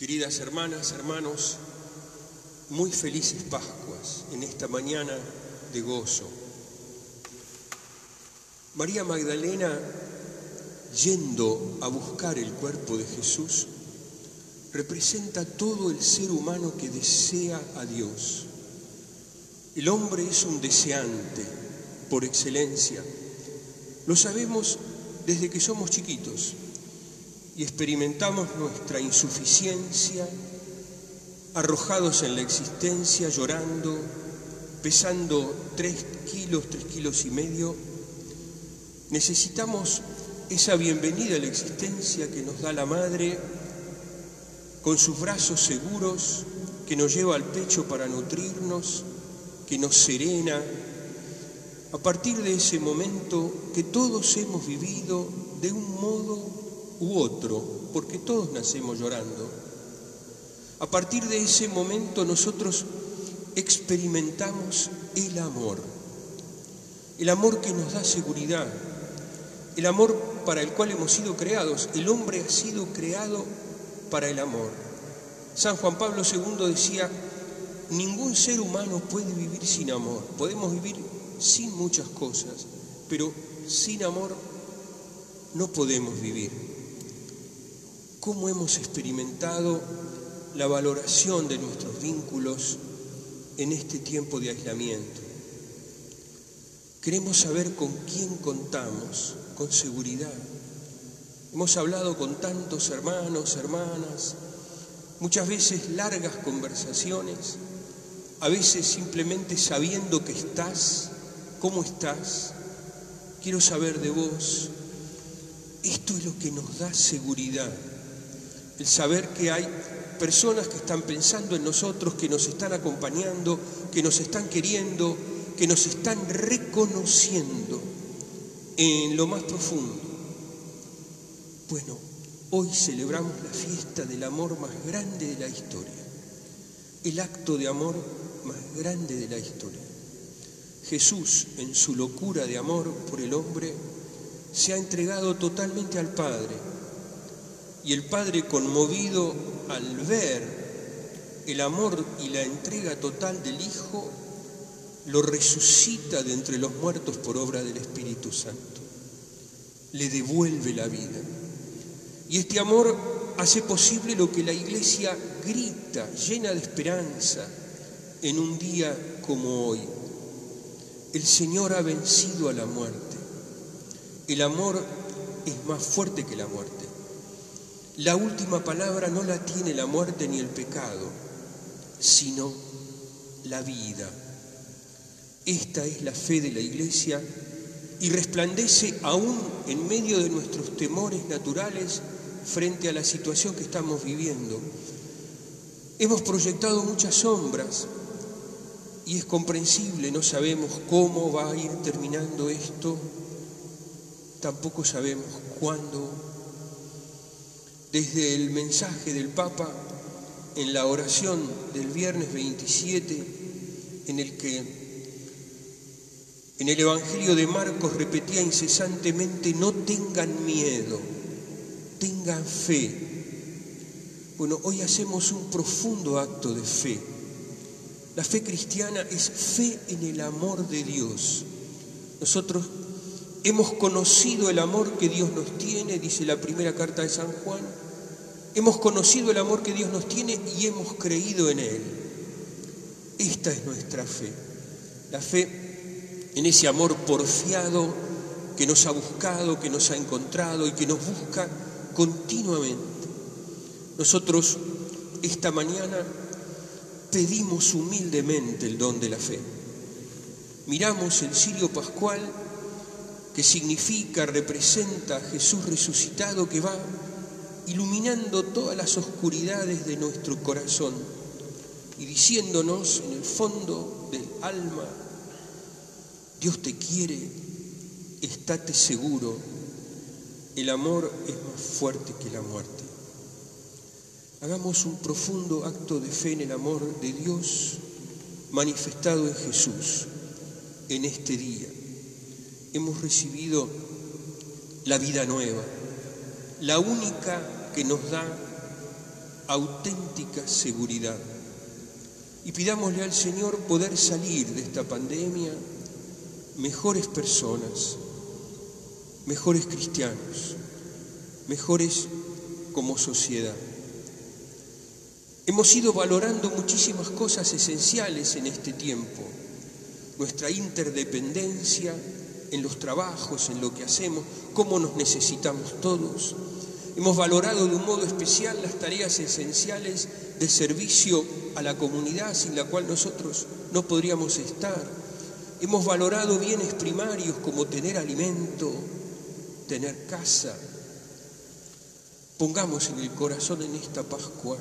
Queridas hermanas, hermanos, muy felices Pascuas en esta mañana de gozo. María Magdalena, yendo a buscar el cuerpo de Jesús, representa todo el ser humano que desea a Dios. El hombre es un deseante por excelencia. Lo sabemos desde que somos chiquitos y experimentamos nuestra insuficiencia, arrojados en la existencia, llorando, pesando tres kilos, tres kilos y medio, necesitamos esa bienvenida a la existencia que nos da la Madre, con sus brazos seguros, que nos lleva al pecho para nutrirnos, que nos serena. A partir de ese momento que todos hemos vivido de un modo u otro, porque todos nacemos llorando. A partir de ese momento nosotros experimentamos el amor, el amor que nos da seguridad, el amor para el cual hemos sido creados. El hombre ha sido creado para el amor. San Juan Pablo II decía, ningún ser humano puede vivir sin amor. Podemos vivir sin muchas cosas, pero sin amor no podemos vivir cómo hemos experimentado la valoración de nuestros vínculos en este tiempo de aislamiento. Queremos saber con quién contamos, con seguridad. Hemos hablado con tantos hermanos, hermanas, muchas veces largas conversaciones, a veces simplemente sabiendo que estás, cómo estás, quiero saber de vos. Esto es lo que nos da seguridad el saber que hay personas que están pensando en nosotros, que nos están acompañando, que nos están queriendo, que nos están reconociendo en lo más profundo. Bueno, hoy celebramos la fiesta del amor más grande de la historia, el acto de amor más grande de la historia. Jesús, en su locura de amor por el hombre, se ha entregado totalmente al Padre y el Padre conmovido al ver el amor y la entrega total del Hijo, lo resucita de entre los muertos por obra del Espíritu Santo. Le devuelve la vida. Y este amor hace posible lo que la Iglesia grita, llena de esperanza, en un día como hoy. El Señor ha vencido a la muerte. El amor es más fuerte que la muerte. La última palabra no la tiene la muerte ni el pecado, sino la vida. Esta es la fe de la Iglesia y resplandece aún en medio de nuestros temores naturales frente a la situación que estamos viviendo. Hemos proyectado muchas sombras y es comprensible, no sabemos cómo va a ir terminando esto, tampoco sabemos cuándo desde el mensaje del Papa en la oración del viernes 27, en el que en el Evangelio de Marcos repetía incesantemente, no tengan miedo, tengan fe. Bueno, hoy hacemos un profundo acto de fe. La fe cristiana es fe en el amor de Dios. Nosotros hemos conocido el amor que Dios nos tiene, dice la primera carta de San Juan, Hemos conocido el amor que Dios nos tiene y hemos creído en Él. Esta es nuestra fe. La fe en ese amor porfiado que nos ha buscado, que nos ha encontrado y que nos busca continuamente. Nosotros esta mañana pedimos humildemente el don de la fe. Miramos el cirio pascual que significa, representa a Jesús resucitado que va iluminando todas las oscuridades de nuestro corazón y diciéndonos en el fondo del alma, Dios te quiere, estate seguro, el amor es más fuerte que la muerte. Hagamos un profundo acto de fe en el amor de Dios manifestado en Jesús en este día. Hemos recibido la vida nueva, la única que nos da auténtica seguridad. Y pidámosle al Señor poder salir de esta pandemia mejores personas, mejores cristianos, mejores como sociedad. Hemos ido valorando muchísimas cosas esenciales en este tiempo, nuestra interdependencia en los trabajos, en lo que hacemos, cómo nos necesitamos todos. Hemos valorado de un modo especial las tareas esenciales de servicio a la comunidad sin la cual nosotros no podríamos estar. Hemos valorado bienes primarios como tener alimento, tener casa. Pongamos en el corazón en esta Pascua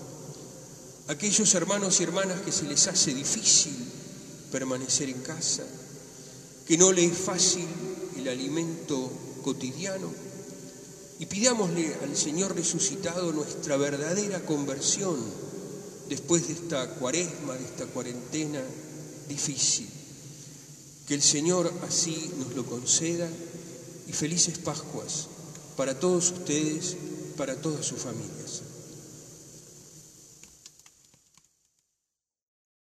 aquellos hermanos y hermanas que se les hace difícil permanecer en casa, que no les es fácil el alimento cotidiano, y pidámosle al Señor resucitado nuestra verdadera conversión después de esta cuaresma, de esta cuarentena difícil. Que el Señor así nos lo conceda y felices Pascuas para todos ustedes, para todas sus familias.